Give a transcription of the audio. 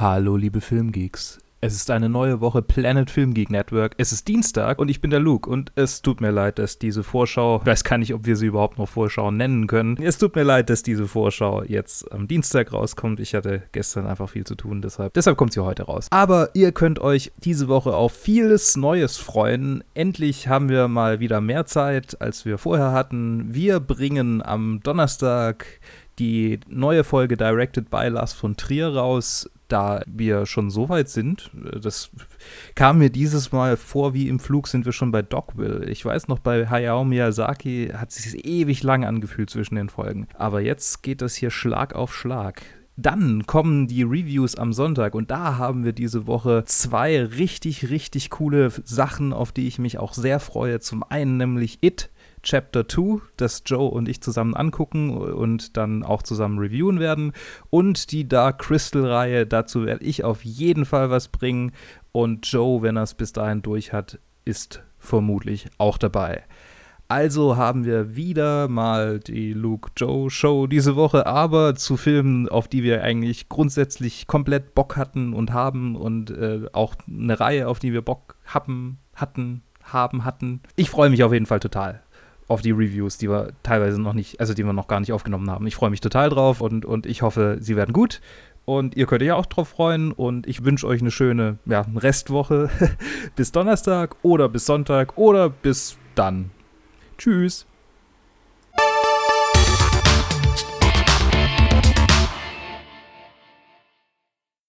Hallo, liebe Filmgeeks. Es ist eine neue Woche Planet Film Geek Network. Es ist Dienstag und ich bin der Luke. Und es tut mir leid, dass diese Vorschau, ich weiß gar nicht, ob wir sie überhaupt noch Vorschau nennen können. Es tut mir leid, dass diese Vorschau jetzt am Dienstag rauskommt. Ich hatte gestern einfach viel zu tun, deshalb, deshalb kommt sie heute raus. Aber ihr könnt euch diese Woche auf vieles Neues freuen. Endlich haben wir mal wieder mehr Zeit, als wir vorher hatten. Wir bringen am Donnerstag die neue Folge Directed by Lars von Trier raus da wir schon so weit sind, äh, das kam mir dieses Mal vor, wie im Flug sind wir schon bei Dogville. Ich weiß noch, bei Hayao Miyazaki hat es sich ewig lang angefühlt zwischen den Folgen. Aber jetzt geht das hier Schlag auf Schlag. Dann kommen die Reviews am Sonntag und da haben wir diese Woche zwei richtig, richtig coole Sachen, auf die ich mich auch sehr freue. Zum einen nämlich It, Chapter 2, das Joe und ich zusammen angucken und dann auch zusammen reviewen werden. Und die Dark Crystal-Reihe, dazu werde ich auf jeden Fall was bringen. Und Joe, wenn er es bis dahin durch hat, ist vermutlich auch dabei. Also haben wir wieder mal die Luke Joe Show diese Woche, aber zu Filmen, auf die wir eigentlich grundsätzlich komplett Bock hatten und haben und äh, auch eine Reihe, auf die wir Bock haben, hatten, haben, hatten. Ich freue mich auf jeden Fall total auf die Reviews, die wir teilweise noch nicht, also die wir noch gar nicht aufgenommen haben. Ich freue mich total drauf und, und ich hoffe, sie werden gut. Und ihr könnt euch auch drauf freuen. Und ich wünsche euch eine schöne ja, Restwoche bis Donnerstag oder bis Sonntag oder bis dann. Tschüss.